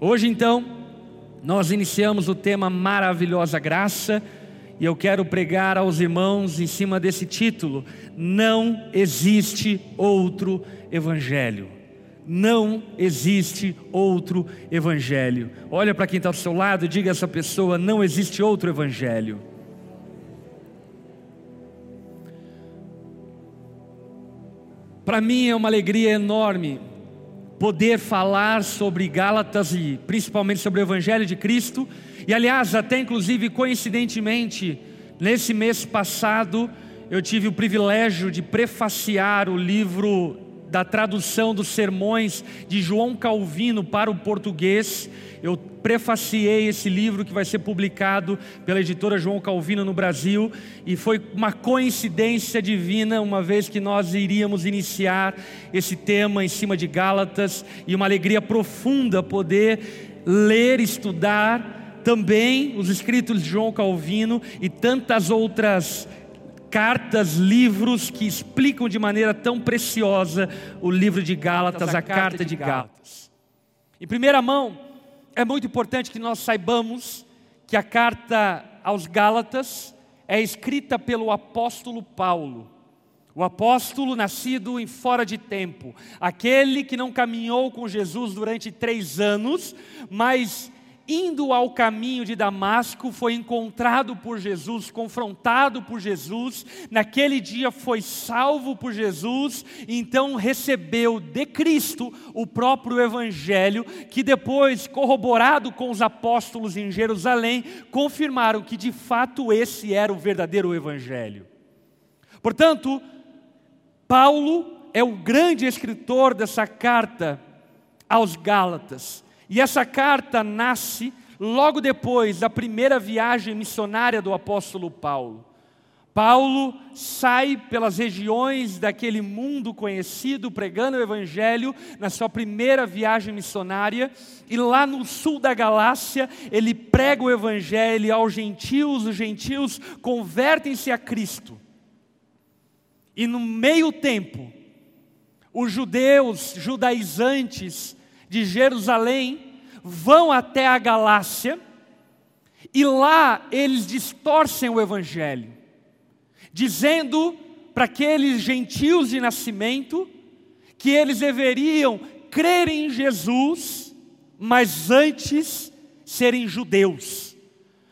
Hoje então, nós iniciamos o tema Maravilhosa Graça e eu quero pregar aos irmãos em cima desse título: Não existe outro Evangelho. Não existe outro Evangelho. Olha para quem está do seu lado e diga a essa pessoa: Não existe outro Evangelho. Para mim é uma alegria enorme poder falar sobre Gálatas e principalmente sobre o Evangelho de Cristo. E aliás, até inclusive coincidentemente, nesse mês passado, eu tive o privilégio de prefaciar o livro da tradução dos sermões de João Calvino para o português. Eu prefaciei esse livro que vai ser publicado pela editora João Calvino no Brasil e foi uma coincidência divina, uma vez que nós iríamos iniciar esse tema em cima de Gálatas e uma alegria profunda poder ler, estudar também os escritos de João Calvino e tantas outras cartas, livros que explicam de maneira tão preciosa o livro de Gálatas, a, carta de Gálatas. Em primeira mão, é muito importante que nós saibamos que a carta aos Gálatas é escrita pelo apóstolo Paulo. O apóstolo nascido em fora de tempo, aquele que não caminhou com Jesus durante três anos, mas indo ao caminho de Damasco, foi encontrado por Jesus, confrontado por Jesus, naquele dia foi salvo por Jesus, então recebeu de Cristo o próprio Evangelho, que depois, corroborado com os apóstolos em Jerusalém, confirmaram que de fato esse era o verdadeiro Evangelho. Portanto, Paulo é o grande escritor dessa carta aos Gálatas. E essa carta nasce logo depois da primeira viagem missionária do apóstolo Paulo. Paulo sai pelas regiões daquele mundo conhecido, pregando o Evangelho, na sua primeira viagem missionária, e lá no sul da Galácia, ele prega o Evangelho aos gentios, os gentios convertem-se a Cristo. E no meio tempo, os judeus judaizantes de Jerusalém vão até a Galácia e lá eles distorcem o Evangelho, dizendo para aqueles gentios de nascimento que eles deveriam crer em Jesus, mas antes serem judeus.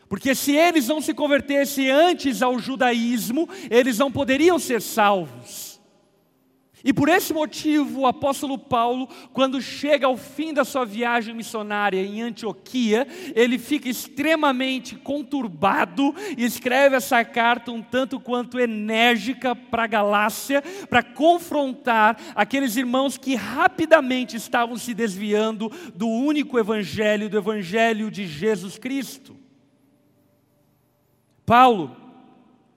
Porque se eles não se convertessem antes ao judaísmo, eles não poderiam ser salvos. E por esse motivo, o apóstolo Paulo, quando chega ao fim da sua viagem missionária em Antioquia, ele fica extremamente conturbado e escreve essa carta um tanto quanto enérgica para a Galácia, para confrontar aqueles irmãos que rapidamente estavam se desviando do único evangelho, do evangelho de Jesus Cristo. Paulo,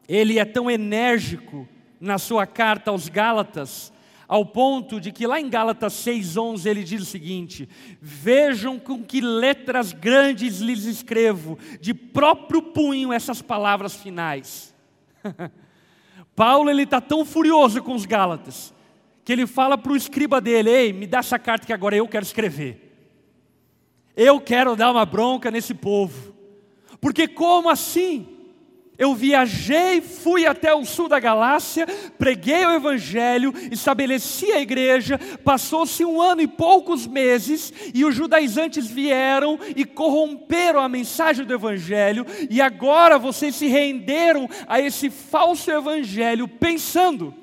ele é tão enérgico na sua carta aos Gálatas, ao ponto de que lá em Gálatas 6,11 ele diz o seguinte: Vejam com que letras grandes lhes escrevo, de próprio punho essas palavras finais. Paulo ele está tão furioso com os Gálatas, que ele fala para o escriba dele: Ei, me dá essa carta que agora eu quero escrever. Eu quero dar uma bronca nesse povo. Porque como assim? Eu viajei, fui até o sul da Galácia, preguei o Evangelho, estabeleci a igreja, passou-se um ano e poucos meses, e os judaizantes vieram e corromperam a mensagem do Evangelho, e agora vocês se renderam a esse falso Evangelho, pensando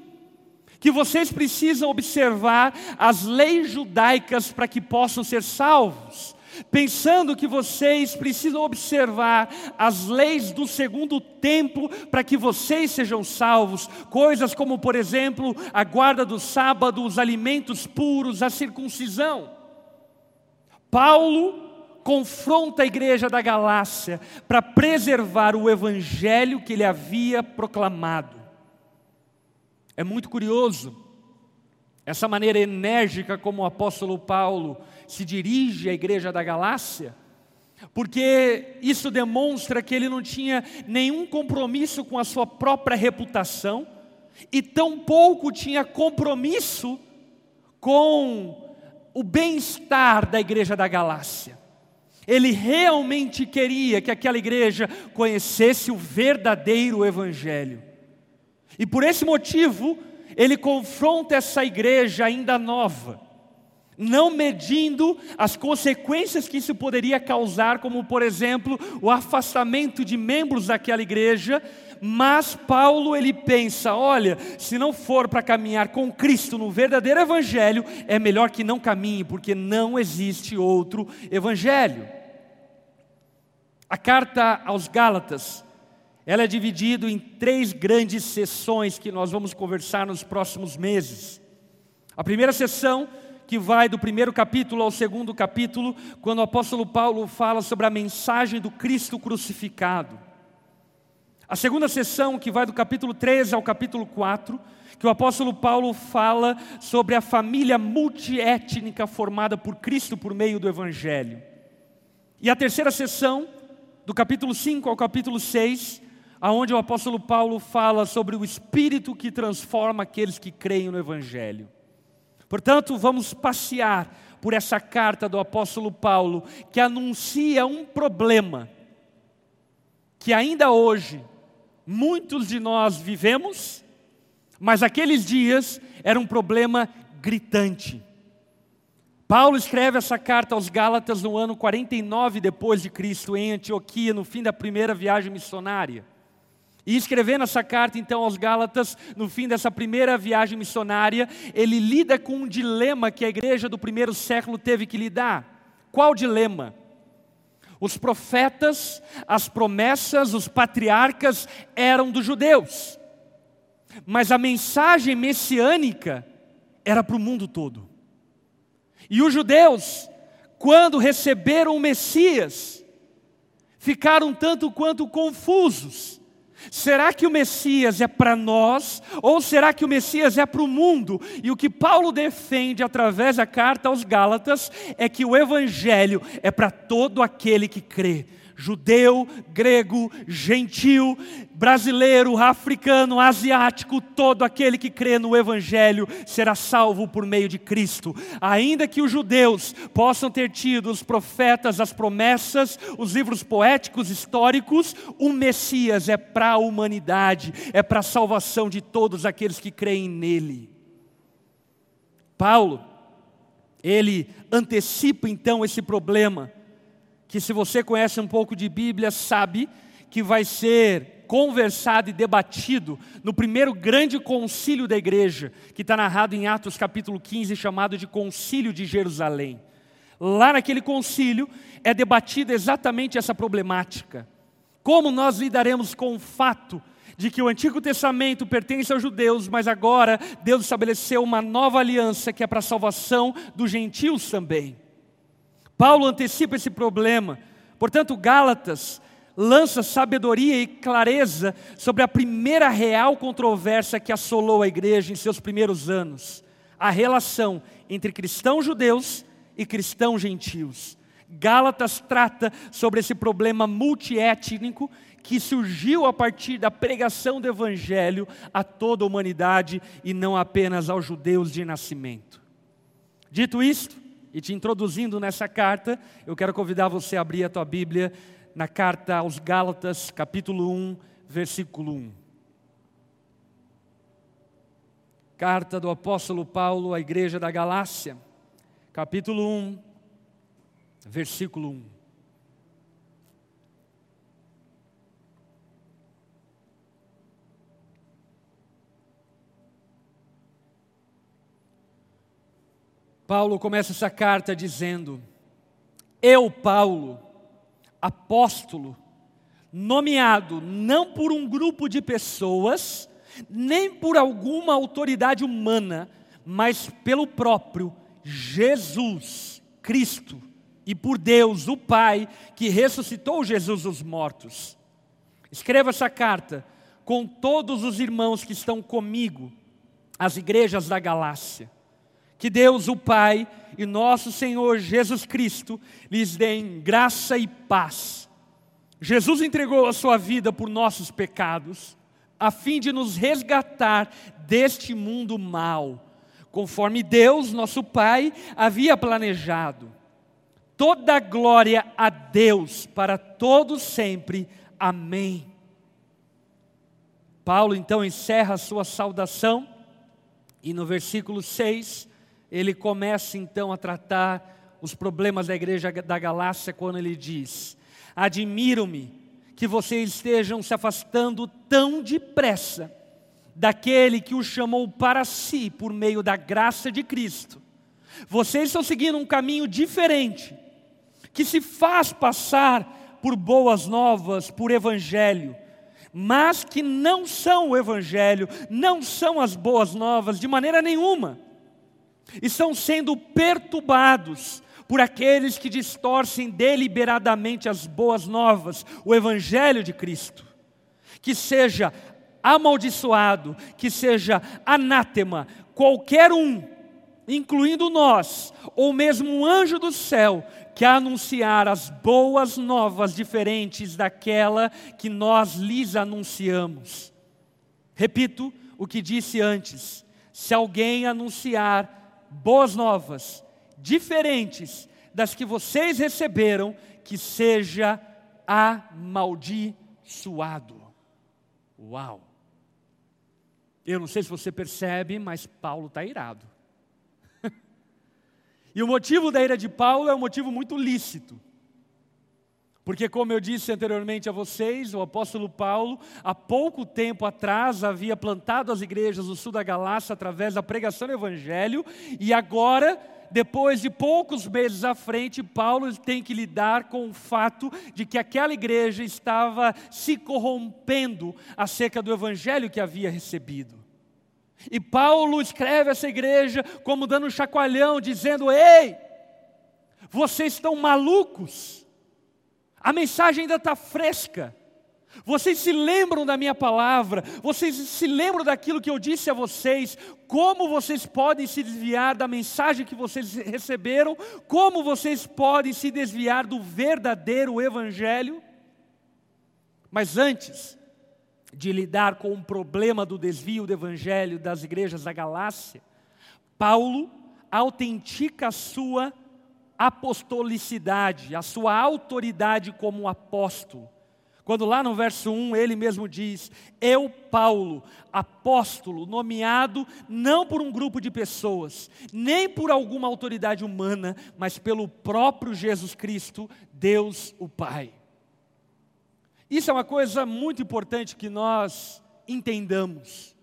que vocês precisam observar as leis judaicas para que possam ser salvos pensando que vocês precisam observar as leis do segundo tempo para que vocês sejam salvos, coisas como, por exemplo, a guarda do sábado, os alimentos puros, a circuncisão. Paulo confronta a igreja da Galácia para preservar o evangelho que ele havia proclamado. É muito curioso essa maneira enérgica como o apóstolo Paulo se dirige à igreja da Galácia, porque isso demonstra que ele não tinha nenhum compromisso com a sua própria reputação e tampouco tinha compromisso com o bem-estar da igreja da Galácia. Ele realmente queria que aquela igreja conhecesse o verdadeiro Evangelho. E por esse motivo, ele confronta essa igreja ainda nova, não medindo as consequências que isso poderia causar, como por exemplo, o afastamento de membros daquela igreja, mas Paulo ele pensa, olha, se não for para caminhar com Cristo no verdadeiro evangelho, é melhor que não caminhe, porque não existe outro evangelho. A carta aos Gálatas, ela é dividida em três grandes sessões que nós vamos conversar nos próximos meses. A primeira sessão, que vai do primeiro capítulo ao segundo capítulo, quando o apóstolo Paulo fala sobre a mensagem do Cristo crucificado. A segunda sessão, que vai do capítulo 13 ao capítulo 4, que o apóstolo Paulo fala sobre a família multiétnica formada por Cristo por meio do Evangelho. E a terceira sessão, do capítulo 5 ao capítulo 6, aonde o apóstolo Paulo fala sobre o espírito que transforma aqueles que creem no evangelho. Portanto, vamos passear por essa carta do apóstolo Paulo que anuncia um problema que ainda hoje muitos de nós vivemos, mas aqueles dias era um problema gritante. Paulo escreve essa carta aos Gálatas no ano 49 depois de Cristo em Antioquia, no fim da primeira viagem missionária. E escrevendo essa carta então aos Gálatas, no fim dessa primeira viagem missionária, ele lida com um dilema que a igreja do primeiro século teve que lidar. Qual dilema? Os profetas, as promessas, os patriarcas eram dos judeus, mas a mensagem messiânica era para o mundo todo. E os judeus, quando receberam o Messias, ficaram tanto quanto confusos. Será que o Messias é para nós ou será que o Messias é para o mundo? E o que Paulo defende através da carta aos Gálatas é que o Evangelho é para todo aquele que crê judeu, grego, gentil, brasileiro, africano, asiático, todo aquele que crê no Evangelho será salvo por meio de Cristo. Ainda que os judeus possam ter tido os profetas, as promessas, os livros poéticos, históricos, o Messias é para a humanidade, é para a salvação de todos aqueles que creem nele. Paulo, ele antecipa então esse problema que se você conhece um pouco de Bíblia, sabe que vai ser conversado e debatido no primeiro grande concílio da igreja, que está narrado em Atos capítulo 15, chamado de Concílio de Jerusalém. Lá naquele concílio é debatida exatamente essa problemática. Como nós lidaremos com o fato de que o Antigo Testamento pertence aos judeus, mas agora Deus estabeleceu uma nova aliança que é para a salvação dos gentios também. Paulo antecipa esse problema. Portanto, Gálatas lança sabedoria e clareza sobre a primeira real controvérsia que assolou a igreja em seus primeiros anos: a relação entre cristãos judeus e cristãos gentios. Gálatas trata sobre esse problema multiétnico que surgiu a partir da pregação do evangelho a toda a humanidade e não apenas aos judeus de nascimento. Dito isto, e te introduzindo nessa carta, eu quero convidar você a abrir a tua Bíblia na carta aos Gálatas, capítulo 1, versículo 1. Carta do apóstolo Paulo à igreja da Galácia, capítulo 1, versículo 1. Paulo começa essa carta dizendo: Eu, Paulo, apóstolo, nomeado não por um grupo de pessoas, nem por alguma autoridade humana, mas pelo próprio Jesus Cristo e por Deus, o Pai, que ressuscitou Jesus dos mortos. Escreva essa carta com todos os irmãos que estão comigo, as igrejas da Galácia. Que Deus, o Pai e nosso Senhor Jesus Cristo lhes deem graça e paz. Jesus entregou a sua vida por nossos pecados, a fim de nos resgatar deste mundo mal, conforme Deus, nosso Pai, havia planejado. Toda glória a Deus para todos sempre. Amém. Paulo então encerra a sua saudação e no versículo 6 ele começa então a tratar os problemas da igreja da Galácia quando ele diz: Admiro-me que vocês estejam se afastando tão depressa daquele que o chamou para si por meio da graça de Cristo. Vocês estão seguindo um caminho diferente que se faz passar por boas novas, por evangelho, mas que não são o evangelho, não são as boas novas de maneira nenhuma. Estão sendo perturbados por aqueles que distorcem deliberadamente as boas novas, o evangelho de Cristo. Que seja amaldiçoado, que seja anátema, qualquer um, incluindo nós, ou mesmo um anjo do céu, que anunciar as boas novas diferentes daquela que nós lhes anunciamos. Repito o que disse antes: se alguém anunciar boas novas diferentes das que vocês receberam, que seja amaldiçoado. Uau! Eu não sei se você percebe, mas Paulo está irado. E o motivo da ira de Paulo é um motivo muito lícito. Porque, como eu disse anteriormente a vocês, o apóstolo Paulo, há pouco tempo atrás, havia plantado as igrejas do sul da Galácia através da pregação do Evangelho, e agora, depois de poucos meses à frente, Paulo tem que lidar com o fato de que aquela igreja estava se corrompendo acerca do Evangelho que havia recebido. E Paulo escreve essa igreja como dando um chacoalhão, dizendo: Ei, vocês estão malucos, a mensagem ainda está fresca. Vocês se lembram da minha palavra, vocês se lembram daquilo que eu disse a vocês, como vocês podem se desviar da mensagem que vocês receberam, como vocês podem se desviar do verdadeiro Evangelho. Mas antes, de lidar com o problema do desvio do evangelho das igrejas da Galácia, Paulo autentica a sua apostolicidade, a sua autoridade como apóstolo. Quando lá no verso 1 ele mesmo diz: Eu, Paulo, apóstolo, nomeado não por um grupo de pessoas, nem por alguma autoridade humana, mas pelo próprio Jesus Cristo, Deus o Pai. Isso é uma coisa muito importante que nós entendamos.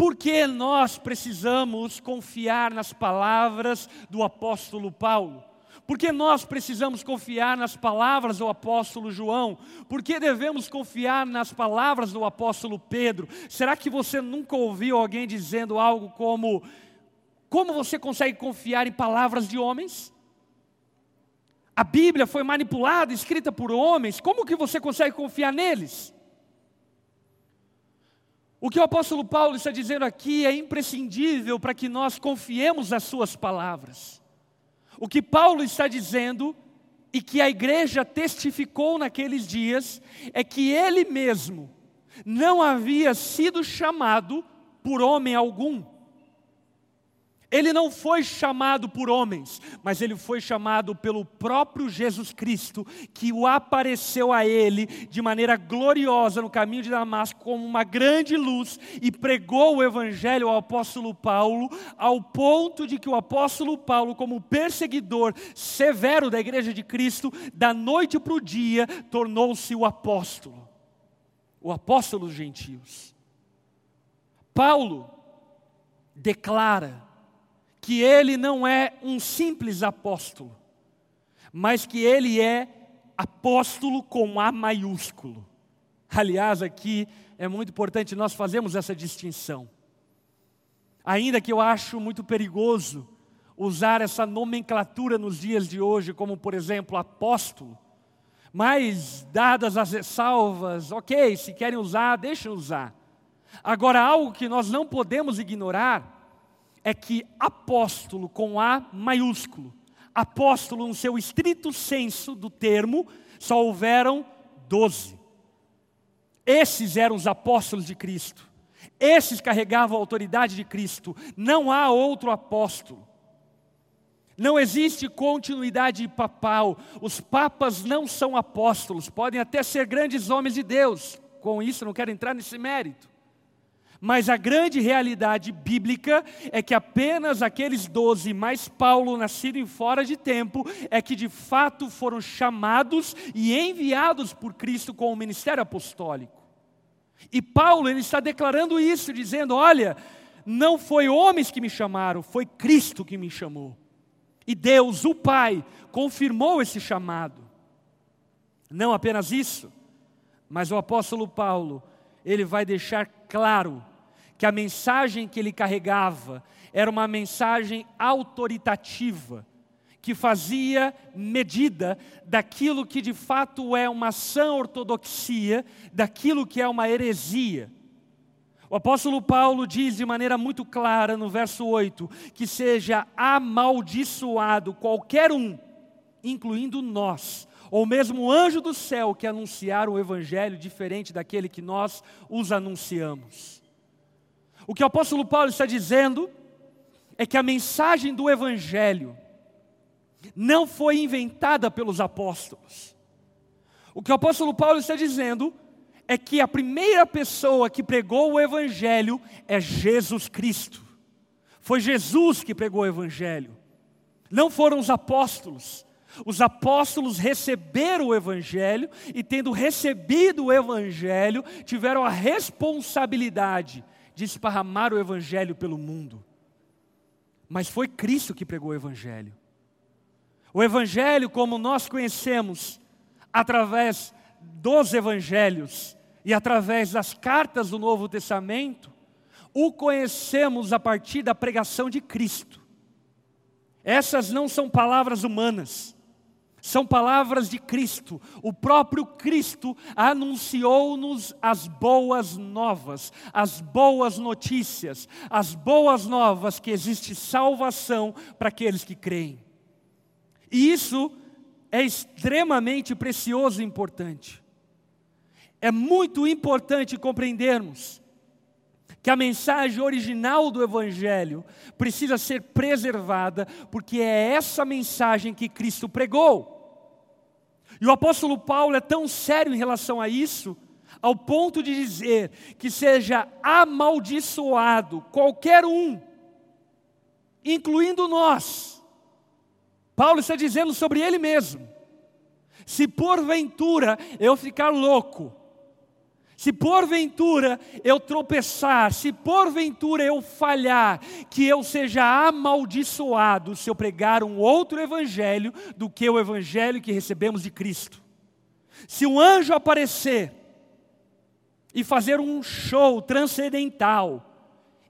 Por que nós precisamos confiar nas palavras do apóstolo Paulo? Por que nós precisamos confiar nas palavras do apóstolo João? Por que devemos confiar nas palavras do apóstolo Pedro? Será que você nunca ouviu alguém dizendo algo como: Como você consegue confiar em palavras de homens? a Bíblia foi manipulada, escrita por homens, como que você consegue confiar neles? O que o apóstolo Paulo está dizendo aqui é imprescindível para que nós confiemos nas suas palavras. O que Paulo está dizendo e que a igreja testificou naqueles dias é que ele mesmo não havia sido chamado por homem algum. Ele não foi chamado por homens, mas ele foi chamado pelo próprio Jesus Cristo, que o apareceu a ele de maneira gloriosa no caminho de Damasco como uma grande luz e pregou o evangelho ao apóstolo Paulo, ao ponto de que o apóstolo Paulo, como perseguidor severo da igreja de Cristo, da noite para o dia, tornou-se o apóstolo, o apóstolo dos gentios. Paulo declara que ele não é um simples apóstolo, mas que ele é apóstolo com A maiúsculo. Aliás, aqui é muito importante nós fazermos essa distinção. Ainda que eu acho muito perigoso usar essa nomenclatura nos dias de hoje, como por exemplo apóstolo, mas dadas as ressalvas, ok, se querem usar, deixem usar. Agora, algo que nós não podemos ignorar é que apóstolo com A maiúsculo, apóstolo no seu estrito senso do termo, só houveram doze. Esses eram os apóstolos de Cristo. Esses carregavam a autoridade de Cristo. Não há outro apóstolo. Não existe continuidade papal. Os papas não são apóstolos, podem até ser grandes homens de Deus. Com isso, não quero entrar nesse mérito. Mas a grande realidade bíblica é que apenas aqueles doze, mais Paulo, nascido em fora de tempo, é que de fato foram chamados e enviados por Cristo com o ministério apostólico. E Paulo ele está declarando isso, dizendo: olha, não foi homens que me chamaram, foi Cristo que me chamou. E Deus, o Pai, confirmou esse chamado. Não apenas isso, mas o apóstolo Paulo, ele vai deixar claro que a mensagem que ele carregava era uma mensagem autoritativa, que fazia medida daquilo que de fato é uma sã ortodoxia, daquilo que é uma heresia. O apóstolo Paulo diz de maneira muito clara no verso 8: que seja amaldiçoado qualquer um, incluindo nós, ou mesmo o anjo do céu que anunciar um evangelho diferente daquele que nós os anunciamos. O que o apóstolo Paulo está dizendo é que a mensagem do evangelho não foi inventada pelos apóstolos. O que o apóstolo Paulo está dizendo é que a primeira pessoa que pregou o Evangelho é Jesus Cristo. Foi Jesus que pregou o Evangelho, não foram os apóstolos. Os apóstolos receberam o Evangelho e, tendo recebido o Evangelho, tiveram a responsabilidade de esparramar o Evangelho pelo mundo. Mas foi Cristo que pregou o Evangelho. O Evangelho, como nós conhecemos, através dos Evangelhos, e através das cartas do Novo Testamento, o conhecemos a partir da pregação de Cristo. Essas não são palavras humanas, são palavras de Cristo. O próprio Cristo anunciou-nos as boas novas, as boas notícias, as boas novas que existe salvação para aqueles que creem. E isso é extremamente precioso e importante. É muito importante compreendermos que a mensagem original do Evangelho precisa ser preservada, porque é essa mensagem que Cristo pregou. E o apóstolo Paulo é tão sério em relação a isso, ao ponto de dizer que seja amaldiçoado qualquer um, incluindo nós. Paulo está dizendo sobre ele mesmo: se porventura eu ficar louco, se porventura eu tropeçar, se porventura eu falhar, que eu seja amaldiçoado se eu pregar um outro evangelho do que o evangelho que recebemos de Cristo. Se um anjo aparecer e fazer um show transcendental,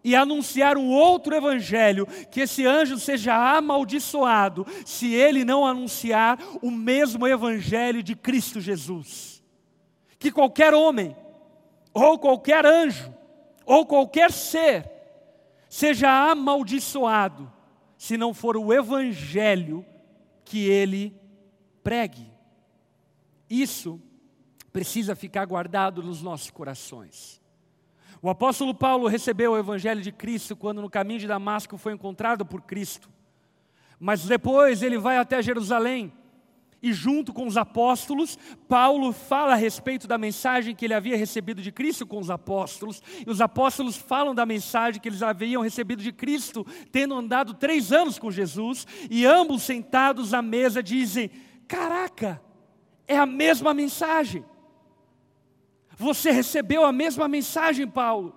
e anunciar um outro evangelho, que esse anjo seja amaldiçoado, se ele não anunciar o mesmo evangelho de Cristo Jesus. Que qualquer homem ou qualquer anjo, ou qualquer ser, seja amaldiçoado, se não for o evangelho que ele pregue. Isso precisa ficar guardado nos nossos corações. O apóstolo Paulo recebeu o evangelho de Cristo quando no caminho de Damasco foi encontrado por Cristo. Mas depois ele vai até Jerusalém e junto com os apóstolos, Paulo fala a respeito da mensagem que ele havia recebido de Cristo com os apóstolos, e os apóstolos falam da mensagem que eles haviam recebido de Cristo, tendo andado três anos com Jesus, e ambos sentados à mesa dizem: Caraca, é a mesma mensagem. Você recebeu a mesma mensagem, Paulo.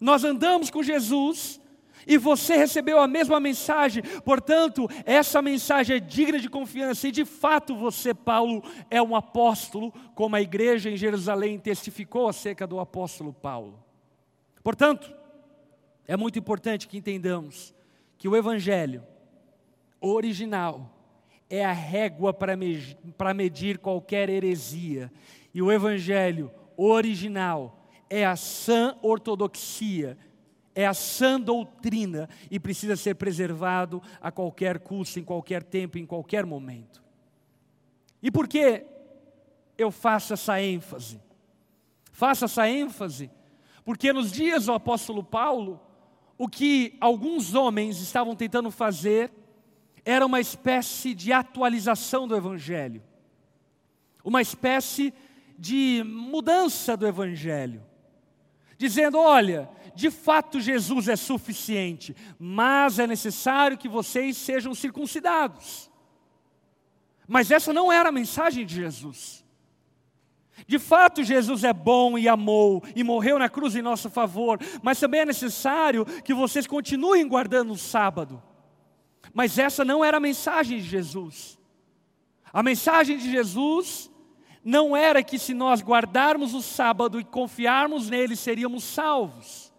Nós andamos com Jesus, e você recebeu a mesma mensagem, portanto, essa mensagem é digna de confiança, e de fato você, Paulo, é um apóstolo, como a igreja em Jerusalém testificou acerca do apóstolo Paulo. Portanto, é muito importante que entendamos que o Evangelho original é a régua para medir, qualquer heresia, e o Evangelho original é a sã ortodoxia é a sã doutrina e precisa ser preservado a qualquer custo, em qualquer tempo, em qualquer momento. E por que eu faço essa ênfase? Faço essa ênfase porque nos dias do apóstolo Paulo, o que alguns homens estavam tentando fazer era uma espécie de atualização do Evangelho, uma espécie de mudança do Evangelho, dizendo: olha, de fato Jesus é suficiente, mas é necessário que vocês sejam circuncidados. Mas essa não era a mensagem de Jesus. De fato, Jesus é bom e amou e morreu na cruz em nosso favor, mas também é necessário que vocês continuem guardando o sábado. Mas essa não era a mensagem de Jesus. A mensagem de Jesus não era que se nós guardarmos o sábado e confiarmos nele, seríamos salvos.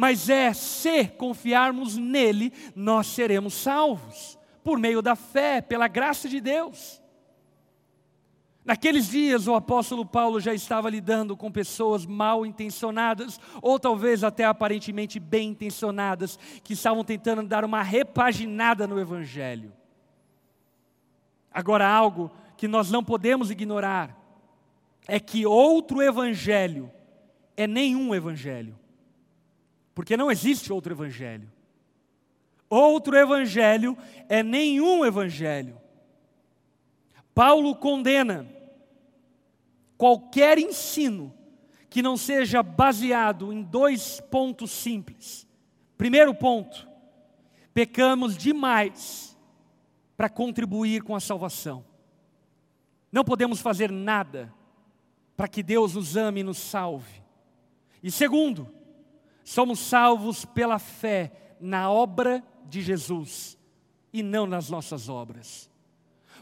Mas é se confiarmos nele, nós seremos salvos, por meio da fé, pela graça de Deus. Naqueles dias, o apóstolo Paulo já estava lidando com pessoas mal intencionadas, ou talvez até aparentemente bem intencionadas, que estavam tentando dar uma repaginada no Evangelho. Agora, algo que nós não podemos ignorar é que outro Evangelho é nenhum Evangelho, porque não existe outro Evangelho. Outro Evangelho é nenhum Evangelho. Paulo condena qualquer ensino que não seja baseado em dois pontos simples. Primeiro ponto, pecamos demais para contribuir com a salvação. Não podemos fazer nada para que Deus nos ame e nos salve. E segundo, somos salvos pela fé na obra de Jesus e não nas nossas obras.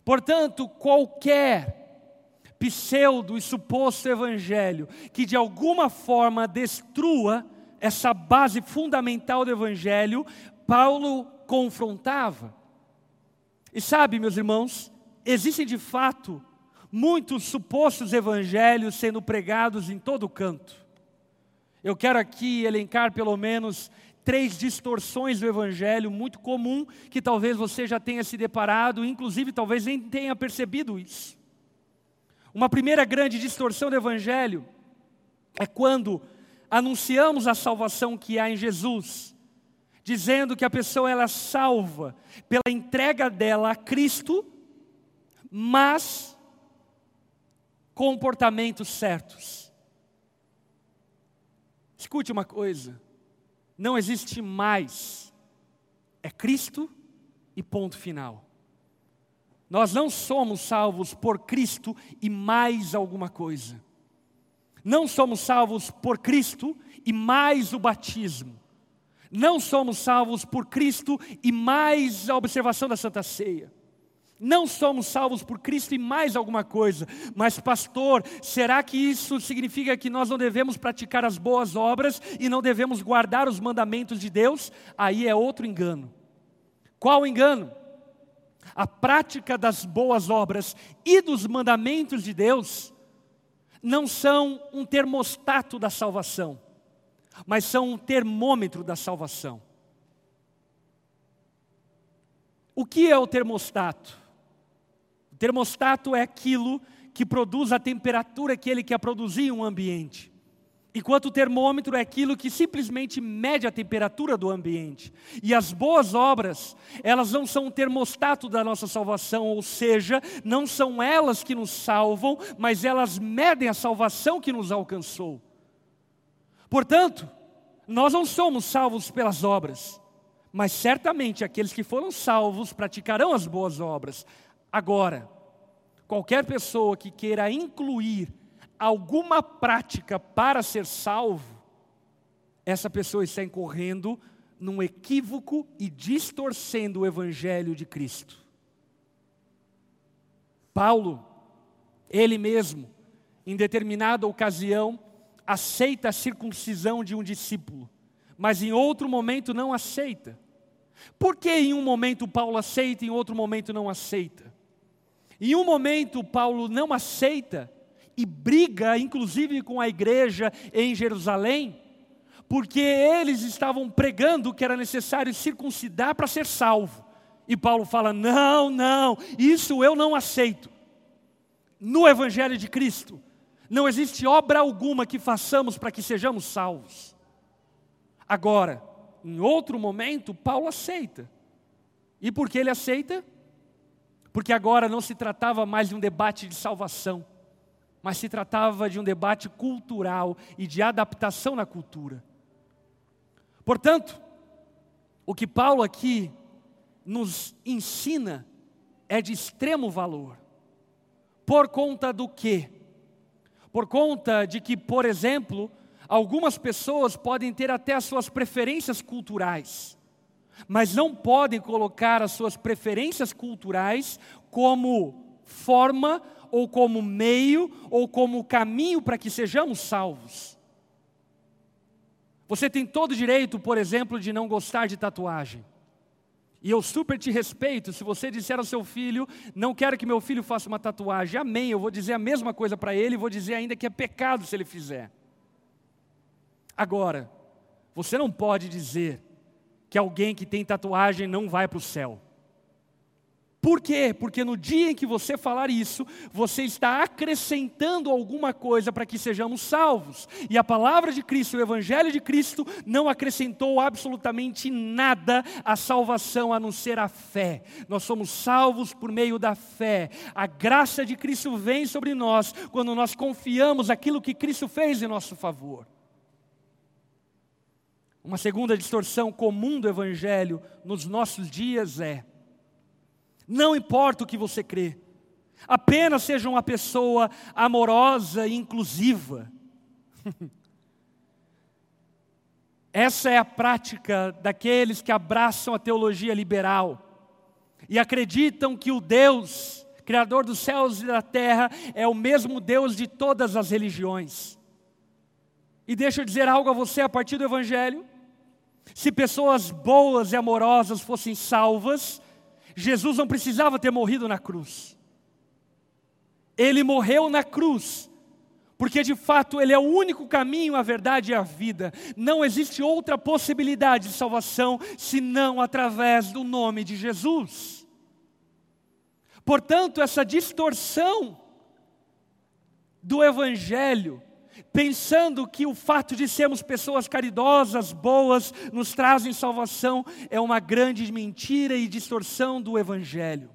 Portanto, qualquer pseudo e suposto evangelho que de alguma forma destrua essa base fundamental do evangelho, Paulo confrontava. E sabe, meus irmãos, existem de fato muitos supostos evangelhos sendo pregados em todo canto. Eu quero aqui elencar pelo menos três distorções do evangelho muito comum que talvez você já tenha se deparado, inclusive talvez nem tenha percebido isso. Uma primeira grande distorção do Evangelho é quando anunciamos a salvação que há em Jesus, dizendo que a pessoa ela é salva pela entrega dela a Cristo, mas comportamentos certos. Escute uma coisa: não existe mais, é Cristo e ponto final. Nós não somos salvos por Cristo e mais alguma coisa. Não somos salvos por Cristo e mais o batismo. Não somos salvos por Cristo e mais a observação da Santa Ceia. Não somos salvos por Cristo e mais alguma coisa. Mas, pastor, será que isso significa que nós não devemos praticar as boas obras e não devemos guardar os mandamentos de Deus? Aí é outro engano. Qual engano? a prática das boas obras e dos mandamentos de Deus não são um termostato da salvação, mas são um termômetro da salvação. O que é o termostato? Termostato é aquilo que produz a temperatura que ele quer produzir em um ambiente. Enquanto o termômetro é aquilo que simplesmente mede a temperatura do ambiente. E as boas obras, elas não são o termostato da nossa salvação, ou seja, não são elas que nos salvam, mas elas medem a salvação que nos alcançou. Portanto, nós não somos salvos pelas obras, mas certamente aqueles que foram salvos praticarão as boas obras. Agora, qualquer pessoa que queira incluir alguma prática para ser salvo, essa pessoa está incorrendo num equívoco e distorcendo o Evangelho de Cristo. Paulo, ele mesmo, em determinada ocasião, aceita a circuncisão de um discípulo, mas em outro momento não aceita. Por que em um momento Paulo aceita e em outro momento não aceita? Em um momento Paulo não aceita e briga, inclusive, com a igreja em Jerusalém, porque eles estavam pregando que era necessário circuncidar para ser salvo. E Paulo fala: não, não, isso eu não aceito. No Evangelho de Cristo, não existe obra alguma que façamos para que sejamos salvos. Agora, em outro momento, Paulo aceita. E por que ele aceita? Porque agora não se tratava mais de um debate de salvação, mas se tratava de um debate cultural e de adaptação na cultura. Portanto, o que Paulo aqui nos ensina é de extremo valor. Por conta do quê? Por conta de que, por exemplo, algumas pessoas podem ter até as suas preferências culturais, mas não podem colocar as suas preferências culturais como forma ou como meio ou como caminho para que sejamos salvos. Você tem todo o direito, por exemplo, de não gostar de tatuagem. E eu super te respeito. Se você disser ao seu filho, não quero que meu filho faça uma tatuagem, amém. Eu vou dizer a mesma coisa para ele vou dizer ainda que é pecado se ele fizer. Agora, você não pode dizer que alguém que tem tatuagem não vai para o céu. Por quê? Porque no dia em que você falar isso, você está acrescentando alguma coisa para que sejamos salvos. E a palavra de Cristo, o Evangelho de Cristo, não acrescentou absolutamente nada à salvação a não ser a fé. Nós somos salvos por meio da fé. A graça de Cristo vem sobre nós quando nós confiamos aquilo que Cristo fez em nosso favor. Uma segunda distorção comum do Evangelho nos nossos dias é não importa o que você crê, apenas seja uma pessoa amorosa e inclusiva. Essa é a prática daqueles que abraçam a teologia liberal e acreditam que o Deus, Criador dos céus e da terra, é o mesmo Deus de todas as religiões. E deixa eu dizer algo a você a partir do Evangelho. Se pessoas boas e amorosas fossem salvas, Jesus não precisava ter morrido na cruz. Ele morreu na cruz, porque de fato Ele é o único caminho, a verdade e a vida. Não existe outra possibilidade de salvação senão através do nome de Jesus. Portanto, essa distorção do Evangelho pensando que o fato de sermos pessoas caridosas, boas, nos trazem salvação, é uma grande mentira e distorção do Evangelho.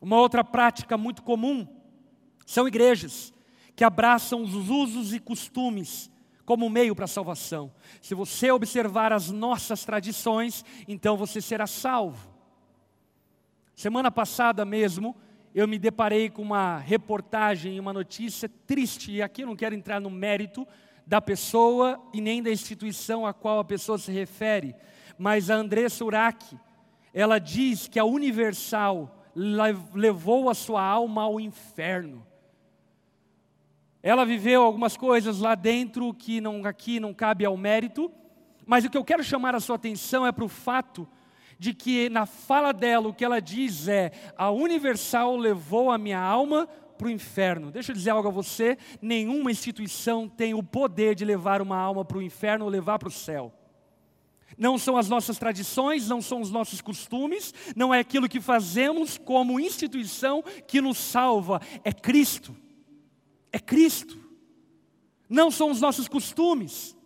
Uma outra prática muito comum são igrejas que abraçam os usos e costumes como meio para a salvação. Se você observar as nossas tradições, então você será salvo. Semana passada mesmo, eu me deparei com uma reportagem, uma notícia triste, e aqui eu não quero entrar no mérito da pessoa e nem da instituição a qual a pessoa se refere, mas a Andressa Urach, ela diz que a Universal levou a sua alma ao inferno. Ela viveu algumas coisas lá dentro que não, aqui não cabe ao mérito, mas o que eu quero chamar a sua atenção é para o fato de que na fala dela o que ela diz é: a Universal levou a minha alma para o inferno. Deixa eu dizer algo a você: nenhuma instituição tem o poder de levar uma alma para o inferno ou levar para o céu. Não são as nossas tradições, não são os nossos costumes, não é aquilo que fazemos como instituição que nos salva, é Cristo. É Cristo. Não são os nossos costumes,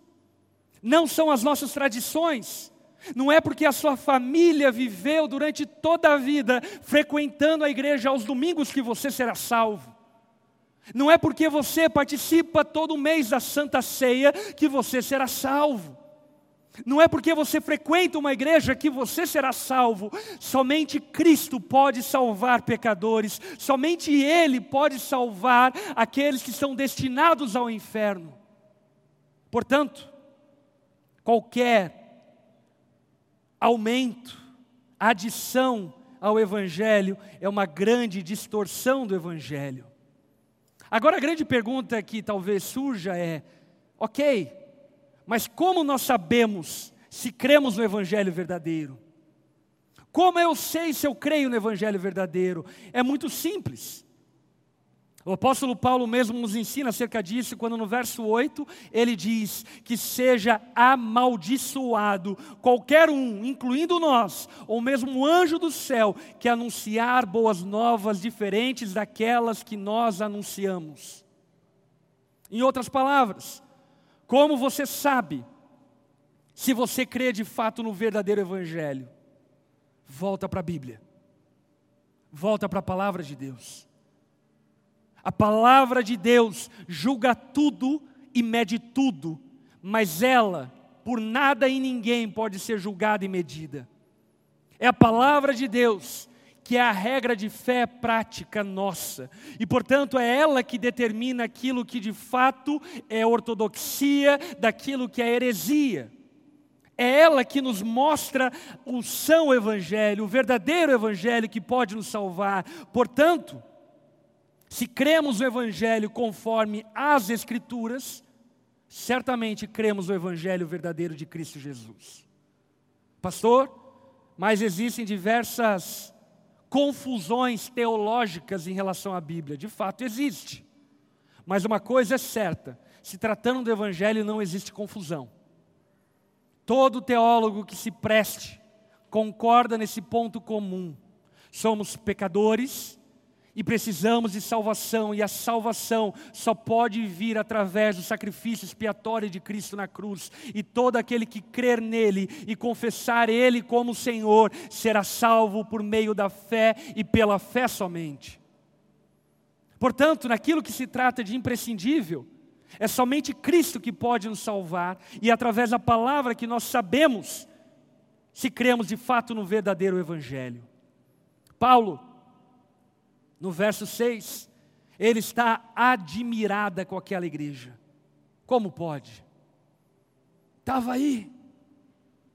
não são as nossas tradições, não é porque a sua família viveu durante toda a vida frequentando a igreja aos domingos que você será salvo. Não é porque você participa todo mês da Santa Ceia que você será salvo. Não é porque você frequenta uma igreja que você será salvo. Somente Cristo pode salvar pecadores. Somente Ele pode salvar aqueles que estão destinados ao inferno. Portanto, qualquer aumento, adição ao Evangelho é uma grande distorção do Evangelho. Agora a grande pergunta que talvez surja é: ok, mas como nós sabemos se cremos no Evangelho verdadeiro? Como eu sei se eu creio no Evangelho verdadeiro? É muito simples. O apóstolo Paulo mesmo nos ensina acerca disso, quando no verso 8 ele diz que seja amaldiçoado qualquer um, incluindo nós, ou mesmo um anjo do céu, que anunciar boas novas diferentes daquelas que nós anunciamos. Em outras palavras, como você sabe se você crê de fato no verdadeiro Evangelho? Volta para a Bíblia. Volta para a palavra de Deus. A palavra de Deus julga tudo e mede tudo, mas ela, por nada e ninguém, pode ser julgada e medida. É a palavra de Deus que é a regra de fé prática nossa. E, portanto, é ela que determina aquilo que de fato é ortodoxia, daquilo que é heresia. É ela que nos mostra o são evangelho, o verdadeiro evangelho que pode nos salvar. Portanto, se cremos no evangelho conforme as escrituras, certamente cremos no evangelho verdadeiro de Cristo Jesus. Pastor, mas existem diversas confusões teológicas em relação à Bíblia. De fato, existe. Mas uma coisa é certa: se tratando do Evangelho, não existe confusão. Todo teólogo que se preste concorda nesse ponto comum. Somos pecadores e precisamos de salvação, e a salvação só pode vir através do sacrifício expiatório de Cristo na cruz. E todo aquele que crer nele e confessar Ele como Senhor será salvo por meio da fé e pela fé somente. Portanto, naquilo que se trata de imprescindível, é somente Cristo que pode nos salvar, e através da palavra que nós sabemos se cremos de fato no verdadeiro Evangelho. Paulo, no verso 6, ele está admirada com aquela igreja. Como pode? Estava aí,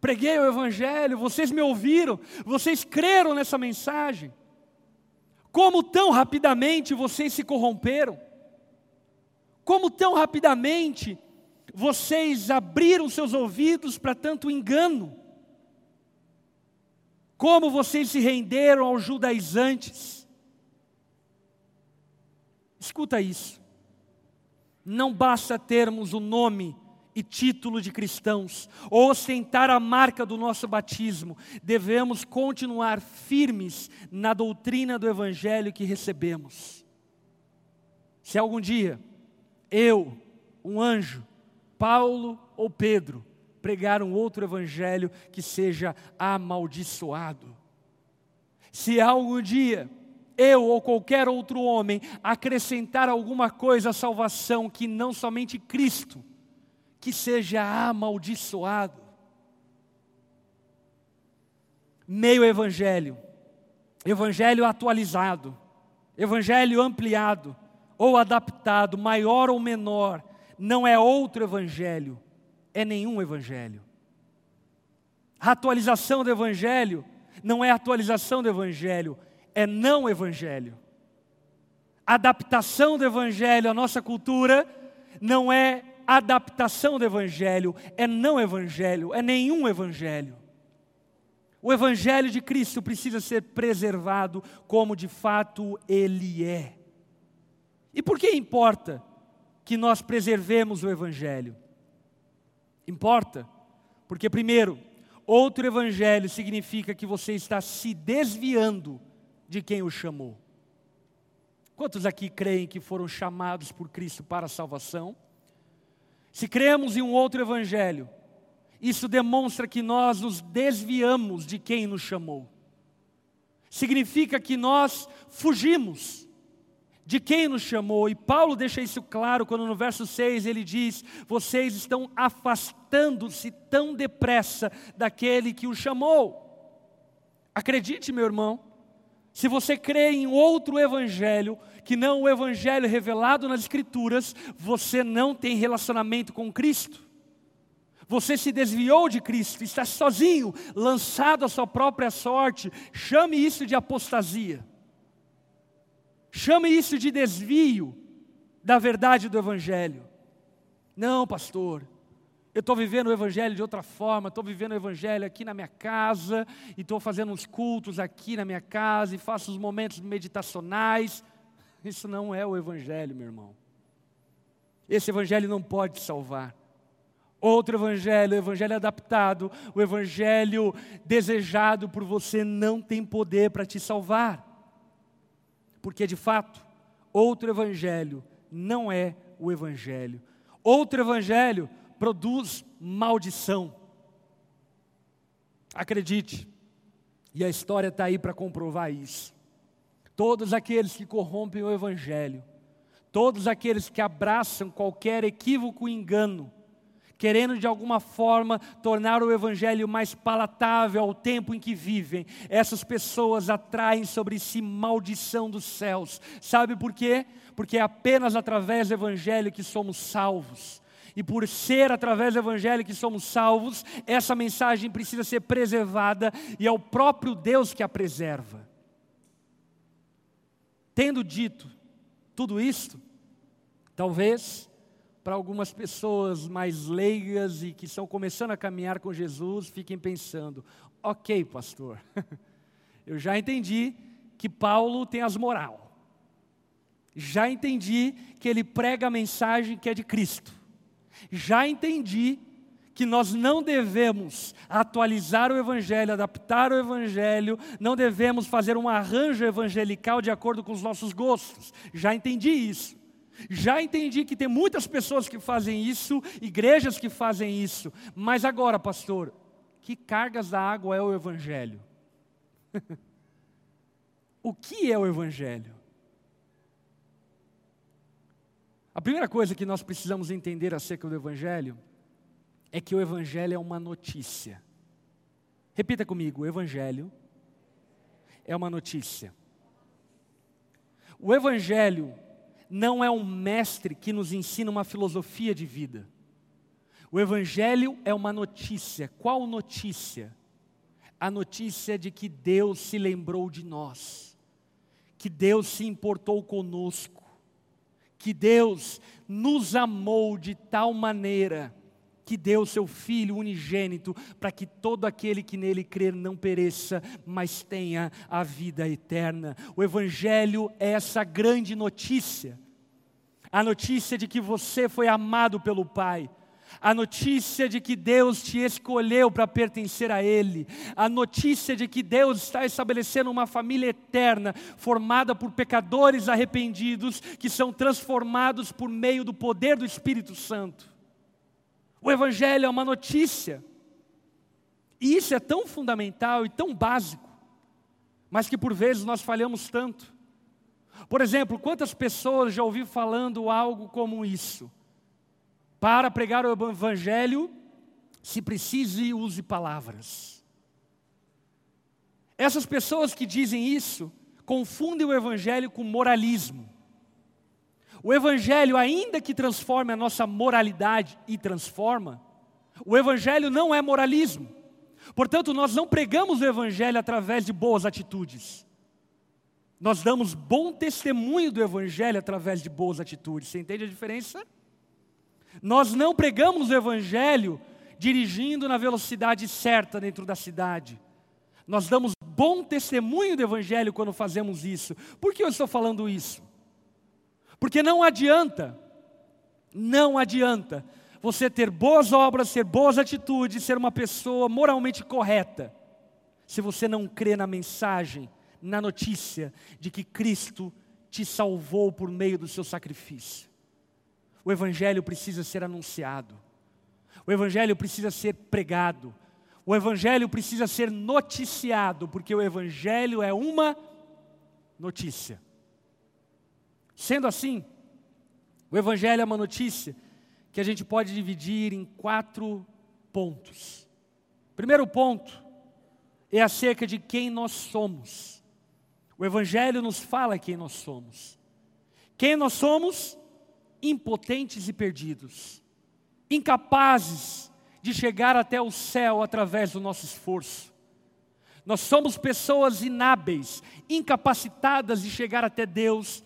preguei o Evangelho, vocês me ouviram, vocês creram nessa mensagem. Como tão rapidamente vocês se corromperam? Como tão rapidamente vocês abriram seus ouvidos para tanto engano? Como vocês se renderam aos judaizantes? Escuta isso. Não basta termos o nome e título de cristãos, ou ostentar a marca do nosso batismo, devemos continuar firmes na doutrina do Evangelho que recebemos. Se algum dia eu, um anjo, Paulo ou Pedro, pregar um outro Evangelho que seja amaldiçoado, se algum dia eu ou qualquer outro homem acrescentar alguma coisa à salvação que não somente Cristo, que seja amaldiçoado. Meio Evangelho, Evangelho atualizado, Evangelho ampliado ou adaptado, maior ou menor, não é outro Evangelho, é nenhum Evangelho. A atualização do Evangelho não é atualização do Evangelho, é não evangelho. Adaptação do evangelho à nossa cultura não é adaptação do evangelho, é não evangelho, é nenhum evangelho. O evangelho de Cristo precisa ser preservado como de fato ele é. E por que importa que nós preservemos o evangelho? Importa porque primeiro, outro evangelho significa que você está se desviando de quem o chamou. Quantos aqui creem que foram chamados por Cristo para a salvação? Se cremos em um outro evangelho, isso demonstra que nós nos desviamos de quem nos chamou. Significa que nós fugimos de quem nos chamou. E Paulo deixa isso claro quando no verso 6 ele diz: Vocês estão afastando-se tão depressa daquele que o chamou. Acredite, meu irmão, se você crê em outro evangelho, que não o evangelho revelado nas Escrituras, você não tem relacionamento com Cristo. Você se desviou de Cristo, está sozinho, lançado à sua própria sorte. Chame isso de apostasia. Chame isso de desvio da verdade do Evangelho. Não, pastor, eu estou vivendo o Evangelho de outra forma, estou vivendo o Evangelho aqui na minha casa, e estou fazendo uns cultos aqui na minha casa, e faço os momentos meditacionais. Isso não é o Evangelho, meu irmão. Esse Evangelho não pode salvar. Outro Evangelho, o Evangelho adaptado, o Evangelho desejado por você, não tem poder para te salvar. Porque de fato, outro Evangelho não é o Evangelho. Outro Evangelho produz maldição. Acredite, E a história está aí para comprovar isso. Todos aqueles que corrompem o Evangelho, todos aqueles que abraçam qualquer equívoco e engano, querendo de alguma forma tornar o Evangelho mais palatável ao tempo em que vivem, essas pessoas atraem sobre si maldição dos céus. Sabe por quê? Porque é apenas através do Evangelho que somos salvos. E por ser através do Evangelho que somos salvos, essa mensagem precisa ser preservada e é o próprio Deus que a preserva. Tendo dito tudo isto, talvez para algumas pessoas mais leigas e que estão começando a caminhar com Jesus, fiquem pensando: ok, pastor, eu já entendi que Paulo tem as moral, já entendi que ele prega a mensagem que é de Cristo, já entendi que nós não devemos atualizar o Evangelho, adaptar o Evangelho, não devemos fazer um arranjo evangelical de acordo com os nossos gostos. Já entendi isso. Já entendi que tem muitas pessoas que fazem isso, igrejas que fazem isso, mas agora, pastor, que cargas da água é o Evangelho? o que é o Evangelho? A primeira coisa que nós precisamos entender acerca do Evangelho é que o Evangelho é uma notícia. Repita comigo: o Evangelho é uma notícia. O Evangelho não é um mestre que nos ensina uma filosofia de vida. O Evangelho é uma notícia. Qual notícia? A notícia de que Deus se lembrou de nós, que Deus se importou conosco, que Deus nos amou de tal maneira que deu seu Filho unigênito, para que todo aquele que nele crer não pereça, mas tenha a vida eterna. O Evangelho é essa grande notícia. A notícia de que você foi amado pelo Pai. A notícia de que Deus te escolheu para pertencer a Ele. A notícia de que Deus está estabelecendo uma família eterna, formada por pecadores arrependidos, que são transformados por meio do poder do Espírito Santo. O Evangelho é uma notícia. E isso é tão fundamental e tão básico, mas que por vezes nós falhamos tanto. Por exemplo, quantas pessoas já ouvi falando algo como isso? Para pregar o Evangelho, se precise, use palavras. Essas pessoas que dizem isso confundem o Evangelho com moralismo. O Evangelho, ainda que transforme a nossa moralidade e transforma, o Evangelho não é moralismo. Portanto, nós não pregamos o Evangelho através de boas atitudes. Nós damos bom testemunho do Evangelho através de boas atitudes. Você entende a diferença? Nós não pregamos o Evangelho dirigindo na velocidade certa dentro da cidade. Nós damos bom testemunho do Evangelho quando fazemos isso. Por que eu estou falando isso? Porque não adianta, não adianta você ter boas obras, ter boas atitudes, ser uma pessoa moralmente correta, se você não crê na mensagem, na notícia de que Cristo te salvou por meio do seu sacrifício. O Evangelho precisa ser anunciado, o Evangelho precisa ser pregado, o Evangelho precisa ser noticiado, porque o Evangelho é uma notícia. Sendo assim, o Evangelho é uma notícia que a gente pode dividir em quatro pontos. Primeiro ponto é acerca de quem nós somos. O Evangelho nos fala quem nós somos. Quem nós somos? Impotentes e perdidos, incapazes de chegar até o céu através do nosso esforço. Nós somos pessoas inábeis, incapacitadas de chegar até Deus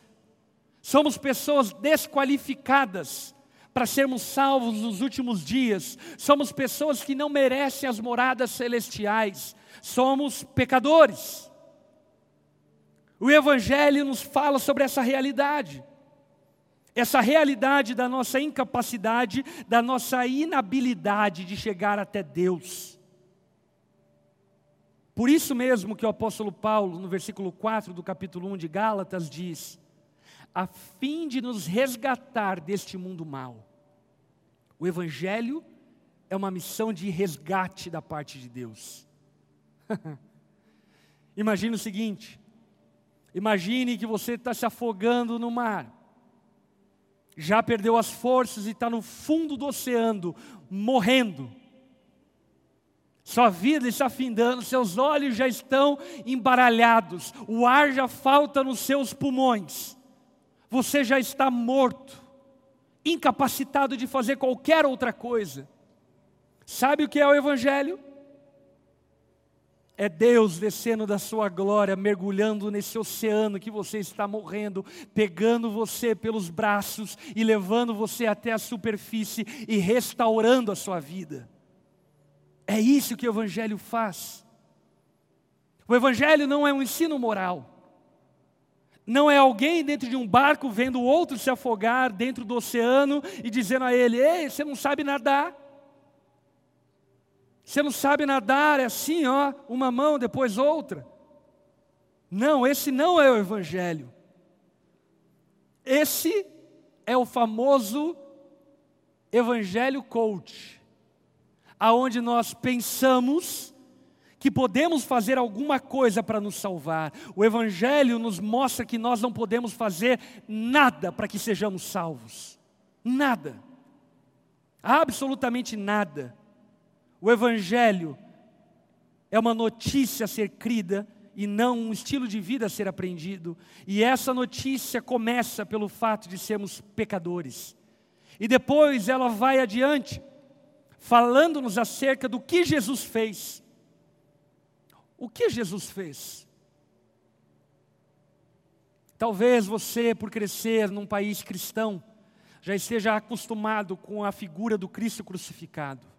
Somos pessoas desqualificadas para sermos salvos nos últimos dias. Somos pessoas que não merecem as moradas celestiais. Somos pecadores. O Evangelho nos fala sobre essa realidade. Essa realidade da nossa incapacidade, da nossa inabilidade de chegar até Deus. Por isso mesmo que o apóstolo Paulo, no versículo 4 do capítulo 1 de Gálatas, diz: a fim de nos resgatar deste mundo mal. O Evangelho é uma missão de resgate da parte de Deus. Imagine o seguinte: imagine que você está se afogando no mar, já perdeu as forças e está no fundo do oceano, morrendo. Sua vida está findando, seus olhos já estão embaralhados, o ar já falta nos seus pulmões, você já está morto, incapacitado de fazer qualquer outra coisa. Sabe o que é o Evangelho? É Deus descendo da sua glória, mergulhando nesse oceano que você está morrendo, pegando você pelos braços e levando você até a superfície e restaurando a sua vida. É isso que o Evangelho faz. O Evangelho não é um ensino moral. Não é alguém dentro de um barco vendo o outro se afogar dentro do oceano e dizendo a ele: Ei, você não sabe nadar. Você não sabe nadar, é assim, ó, uma mão, depois outra. Não, esse não é o Evangelho. Esse é o famoso Evangelho Coach, aonde nós pensamos que podemos fazer alguma coisa para nos salvar. O Evangelho nos mostra que nós não podemos fazer nada para que sejamos salvos. Nada. Absolutamente nada. O Evangelho é uma notícia a ser crida e não um estilo de vida a ser aprendido. E essa notícia começa pelo fato de sermos pecadores. E depois ela vai adiante, falando-nos acerca do que Jesus fez. O que Jesus fez? Talvez você, por crescer num país cristão, já esteja acostumado com a figura do Cristo crucificado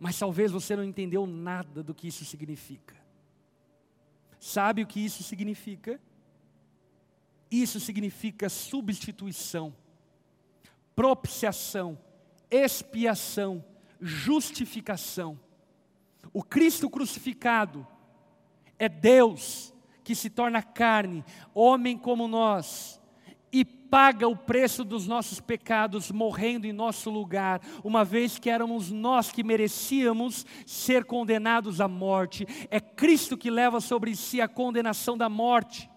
mas talvez você não entendeu nada do que isso significa. Sabe o que isso significa? Isso significa substituição, propiciação, expiação, justificação. O Cristo crucificado é Deus que se torna carne, homem como nós, paga o preço dos nossos pecados, morrendo em nosso lugar, uma vez que éramos nós que merecíamos ser condenados à morte. É Cristo que leva sobre si a condenação da morte.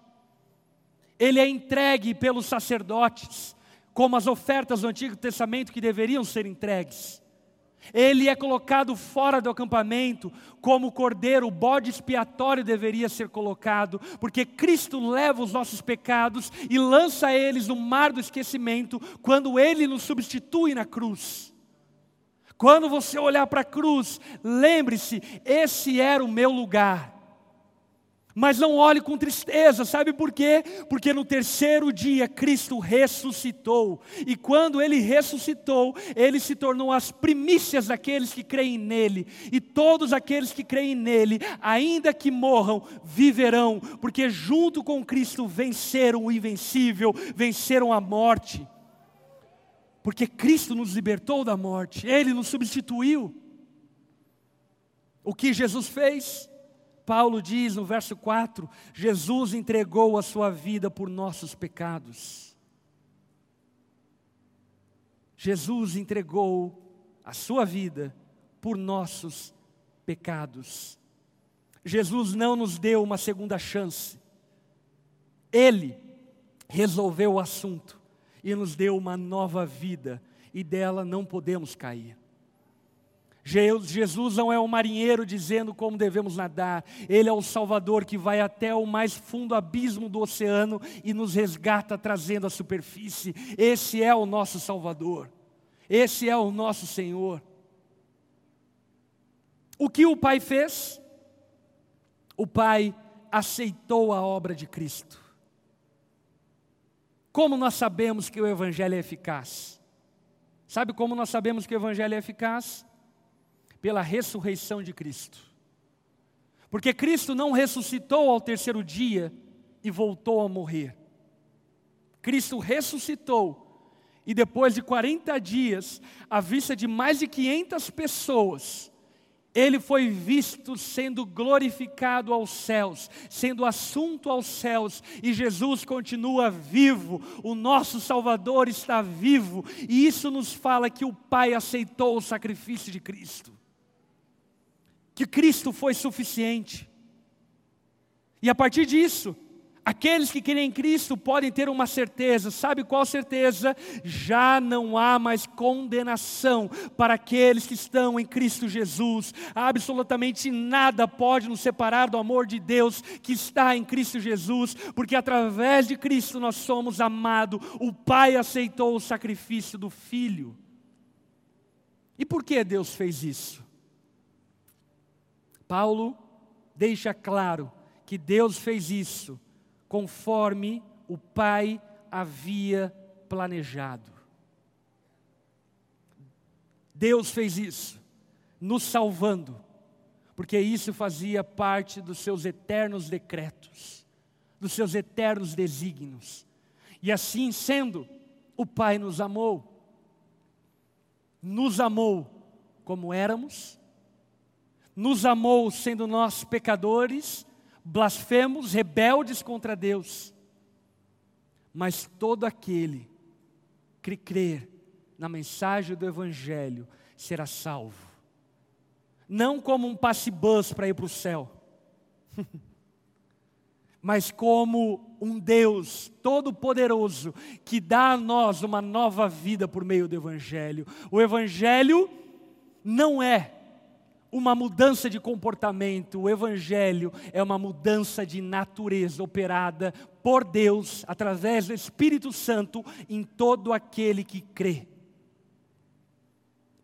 Ele é entregue pelos sacerdotes, como as ofertas do Antigo Testamento que deveriam ser entregues. Ele é colocado fora do acampamento, como o cordeiro, o bode expiatório deveria ser colocado, porque Cristo leva os nossos pecados e lança eles no mar do esquecimento, quando Ele nos substitui na cruz. Quando você olhar para a cruz, lembre-se: esse era o meu lugar. Mas não olhe com tristeza, sabe por quê? Porque no terceiro dia Cristo ressuscitou, e quando ele ressuscitou, ele se tornou as primícias daqueles que creem nele, e todos aqueles que creem nele, ainda que morram, viverão, porque junto com Cristo venceram o invencível, venceram a morte. Porque Cristo nos libertou da morte, ele nos substituiu. O que Jesus fez? Paulo diz no verso 4: Jesus entregou a sua vida por nossos pecados. Jesus entregou a sua vida por nossos pecados. Jesus não nos deu uma segunda chance. Ele resolveu o assunto e nos deu uma nova vida, e dela não podemos cair. Jesus não é um marinheiro dizendo como devemos nadar, Ele é o Salvador que vai até o mais fundo abismo do oceano e nos resgata trazendo a superfície. Esse é o nosso Salvador, esse é o nosso Senhor. O que o Pai fez? O Pai aceitou a obra de Cristo. Como nós sabemos que o Evangelho é eficaz? Sabe como nós sabemos que o Evangelho é eficaz? Pela ressurreição de Cristo. Porque Cristo não ressuscitou ao terceiro dia e voltou a morrer. Cristo ressuscitou e depois de 40 dias, à vista de mais de 500 pessoas, ele foi visto sendo glorificado aos céus, sendo assunto aos céus, e Jesus continua vivo, o nosso Salvador está vivo, e isso nos fala que o Pai aceitou o sacrifício de Cristo que Cristo foi suficiente. E a partir disso, Aqueles que creem em Cristo podem ter uma certeza, sabe qual certeza? Já não há mais condenação para aqueles que estão em Cristo Jesus. Absolutamente nada pode nos separar do amor de Deus que está em Cristo Jesus, porque através de Cristo nós somos amados. O Pai aceitou o sacrifício do Filho. E por que Deus fez isso? Paulo deixa claro que Deus fez isso conforme o Pai havia planejado. Deus fez isso, nos salvando, porque isso fazia parte dos seus eternos decretos, dos seus eternos desígnios. E assim sendo, o Pai nos amou, nos amou como éramos, nos amou sendo nós pecadores, blasfemos, rebeldes contra Deus. Mas todo aquele que crer na mensagem do Evangelho será salvo. Não como um passe-bus para ir para o céu, mas como um Deus todo-poderoso que dá a nós uma nova vida por meio do Evangelho. O Evangelho não é uma mudança de comportamento. O Evangelho é uma mudança de natureza operada por Deus, através do Espírito Santo, em todo aquele que crê.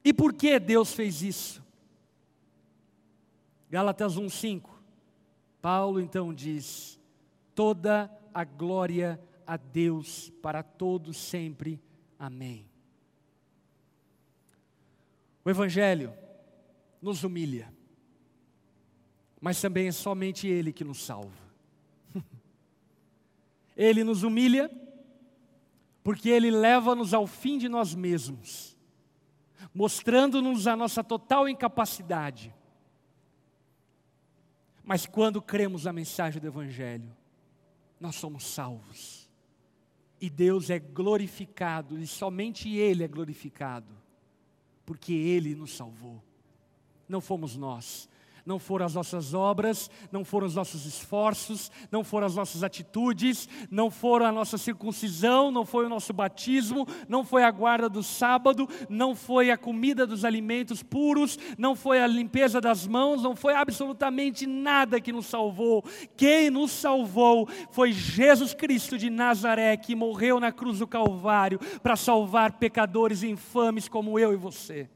E por que Deus fez isso? Gálatas 1,5. Paulo então diz: toda a glória a Deus para todos sempre. Amém. O Evangelho nos humilha, mas também é somente Ele que nos salva. Ele nos humilha, porque Ele leva-nos ao fim de nós mesmos, mostrando-nos a nossa total incapacidade. Mas quando cremos na mensagem do Evangelho, nós somos salvos. E Deus é glorificado, e somente Ele é glorificado, porque Ele nos salvou não fomos nós. Não foram as nossas obras, não foram os nossos esforços, não foram as nossas atitudes, não foram a nossa circuncisão, não foi o nosso batismo, não foi a guarda do sábado, não foi a comida dos alimentos puros, não foi a limpeza das mãos, não foi absolutamente nada que nos salvou. Quem nos salvou foi Jesus Cristo de Nazaré, que morreu na cruz do Calvário para salvar pecadores infames como eu e você.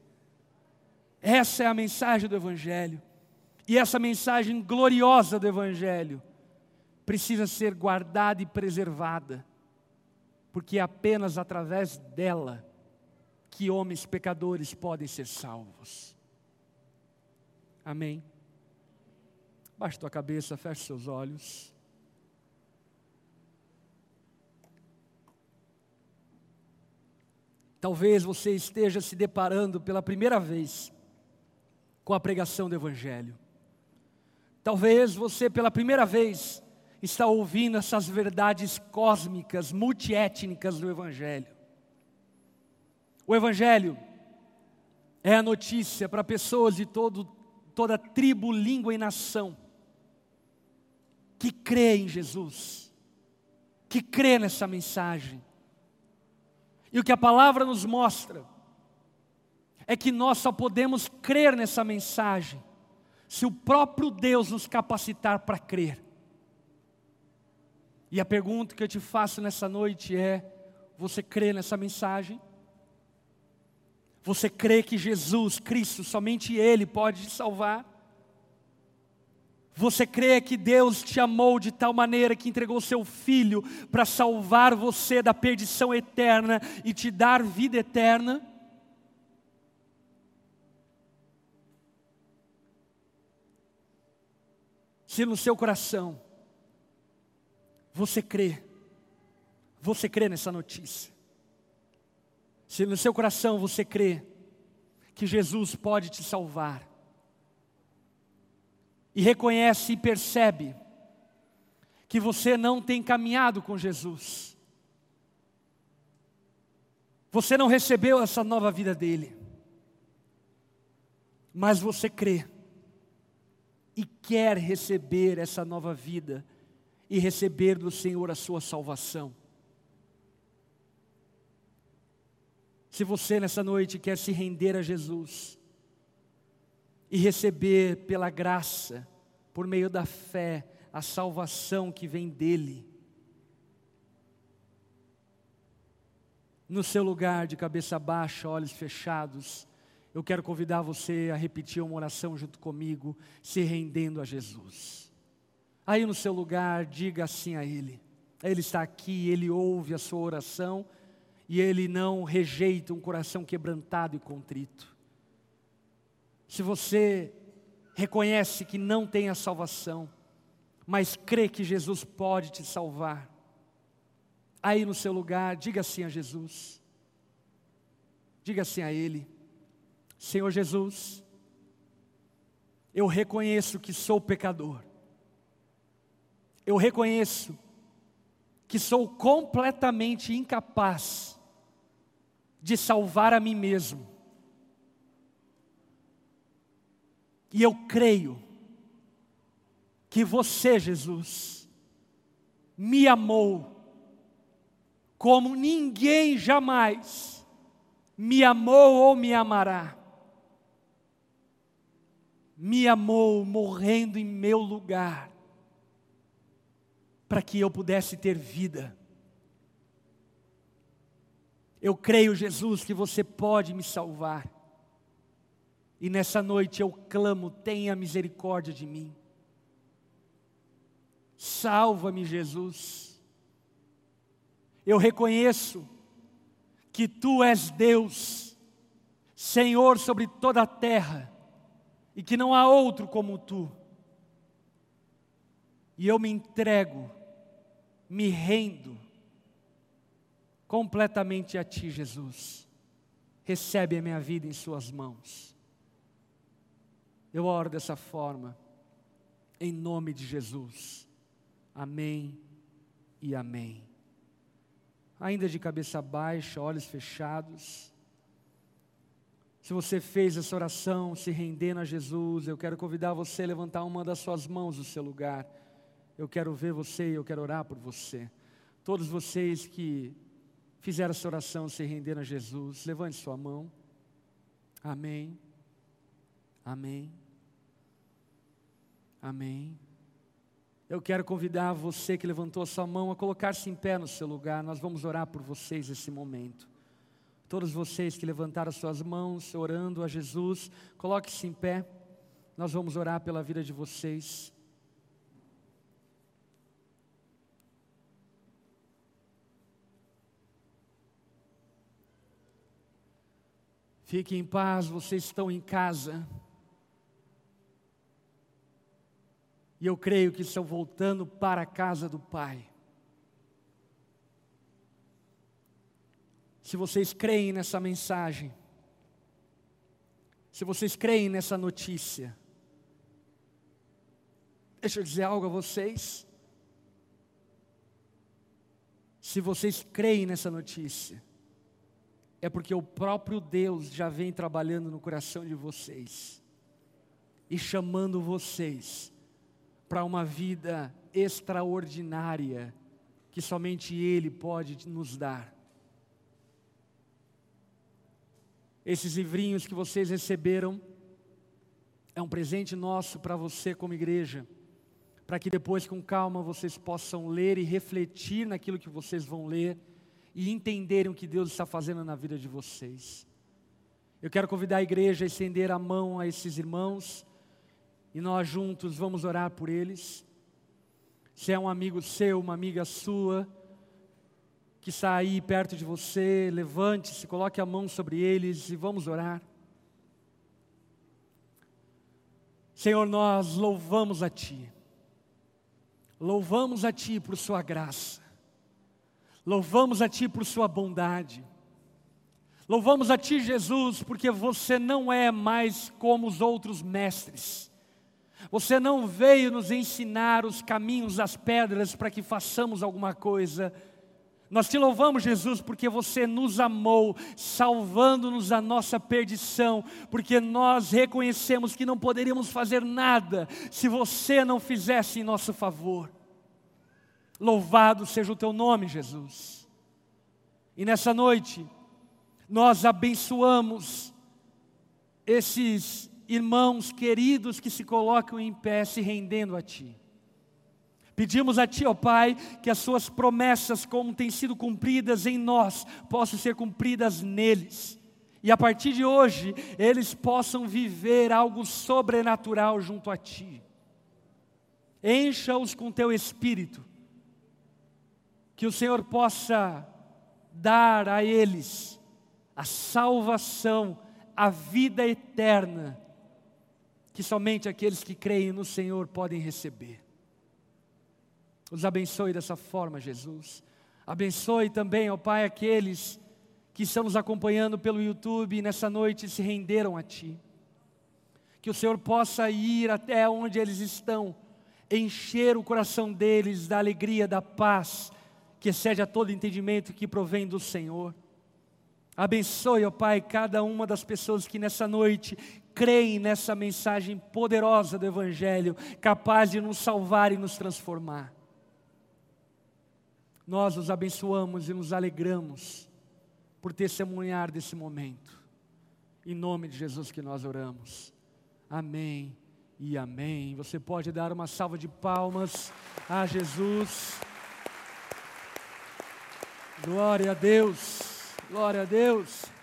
Essa é a mensagem do Evangelho. E essa mensagem gloriosa do Evangelho precisa ser guardada e preservada, porque é apenas através dela que homens pecadores podem ser salvos. Amém. Baixe tua cabeça, feche seus olhos. Talvez você esteja se deparando pela primeira vez com a pregação do Evangelho. Talvez você, pela primeira vez, está ouvindo essas verdades cósmicas, multiétnicas do Evangelho. O Evangelho é a notícia para pessoas de todo, toda tribo, língua e nação que crê em Jesus, que crê nessa mensagem. E o que a palavra nos mostra é que nós só podemos crer nessa mensagem se o próprio Deus nos capacitar para crer. E a pergunta que eu te faço nessa noite é: você crê nessa mensagem? Você crê que Jesus Cristo, somente Ele pode te salvar? Você crê que Deus te amou de tal maneira que entregou seu Filho para salvar você da perdição eterna e te dar vida eterna? Se no seu coração você crê, você crê nessa notícia, se no seu coração você crê que Jesus pode te salvar, e reconhece e percebe que você não tem caminhado com Jesus, você não recebeu essa nova vida dele, mas você crê e quer receber essa nova vida e receber do Senhor a sua salvação. Se você nessa noite quer se render a Jesus e receber pela graça, por meio da fé, a salvação que vem dEle, no seu lugar de cabeça baixa, olhos fechados, eu quero convidar você a repetir uma oração junto comigo, se rendendo a Jesus. Aí no seu lugar, diga assim a Ele. Ele está aqui, Ele ouve a sua oração e Ele não rejeita um coração quebrantado e contrito. Se você reconhece que não tem a salvação, mas crê que Jesus pode te salvar, aí no seu lugar, diga assim a Jesus, diga assim a Ele: Senhor Jesus, eu reconheço que sou pecador, eu reconheço que sou completamente incapaz de salvar a mim mesmo. E eu creio que você, Jesus, me amou como ninguém jamais me amou ou me amará. Me amou morrendo em meu lugar, para que eu pudesse ter vida. Eu creio, Jesus, que você pode me salvar. E nessa noite eu clamo: tenha misericórdia de mim. Salva-me, Jesus. Eu reconheço que tu és Deus, Senhor sobre toda a terra, e que não há outro como tu. E eu me entrego, me rendo, completamente a Ti, Jesus. Recebe a minha vida em Suas mãos. Eu oro dessa forma, em nome de Jesus. Amém e amém. Ainda de cabeça baixa, olhos fechados. Se você fez essa oração se rendendo a Jesus, eu quero convidar você a levantar uma das suas mãos do seu lugar. Eu quero ver você e eu quero orar por você. Todos vocês que fizeram essa oração, se renderam a Jesus, levante sua mão. Amém. Amém. Amém. Eu quero convidar você que levantou a sua mão a colocar-se em pé no seu lugar. Nós vamos orar por vocês nesse momento. Todos vocês que levantaram suas mãos, orando a Jesus, coloque-se em pé. Nós vamos orar pela vida de vocês. Fiquem em paz, vocês estão em casa. E eu creio que estão voltando para a casa do Pai. Se vocês creem nessa mensagem, se vocês creem nessa notícia, deixa eu dizer algo a vocês. Se vocês creem nessa notícia, é porque o próprio Deus já vem trabalhando no coração de vocês e chamando vocês para uma vida extraordinária que somente Ele pode nos dar. Esses livrinhos que vocês receberam é um presente nosso para você como igreja, para que depois com calma vocês possam ler e refletir naquilo que vocês vão ler e entenderem o que Deus está fazendo na vida de vocês. Eu quero convidar a igreja a estender a mão a esses irmãos e nós juntos vamos orar por eles. Se é um amigo seu, uma amiga sua, que está aí perto de você, levante-se, coloque a mão sobre eles e vamos orar. Senhor, nós louvamos a Ti, louvamos a Ti por Sua graça, Louvamos a Ti por Sua bondade. Louvamos a Ti, Jesus, porque você não é mais como os outros mestres. Você não veio nos ensinar os caminhos das pedras para que façamos alguma coisa. Nós te louvamos, Jesus, porque você nos amou, salvando-nos da nossa perdição, porque nós reconhecemos que não poderíamos fazer nada se você não fizesse em nosso favor. Louvado seja o teu nome, Jesus. E nessa noite, nós abençoamos esses irmãos queridos que se colocam em pé, se rendendo a Ti. Pedimos a Ti, ó Pai, que as Suas promessas, como têm sido cumpridas em nós, possam ser cumpridas neles. E a partir de hoje, eles possam viver algo sobrenatural junto a Ti. Encha-os com Teu Espírito. Que o Senhor possa dar a eles a salvação, a vida eterna, que somente aqueles que creem no Senhor podem receber. Os abençoe dessa forma, Jesus. Abençoe também, ó Pai, aqueles que estão nos acompanhando pelo YouTube e nessa noite se renderam a Ti. Que o Senhor possa ir até onde eles estão, encher o coração deles da alegria, da paz, que excede a todo entendimento que provém do Senhor. Abençoe, ó Pai, cada uma das pessoas que nessa noite creem nessa mensagem poderosa do Evangelho, capaz de nos salvar e nos transformar. Nós os abençoamos e nos alegramos por testemunhar desse momento. Em nome de Jesus que nós oramos. Amém e amém. Você pode dar uma salva de palmas a Jesus. Glória a Deus. Glória a Deus.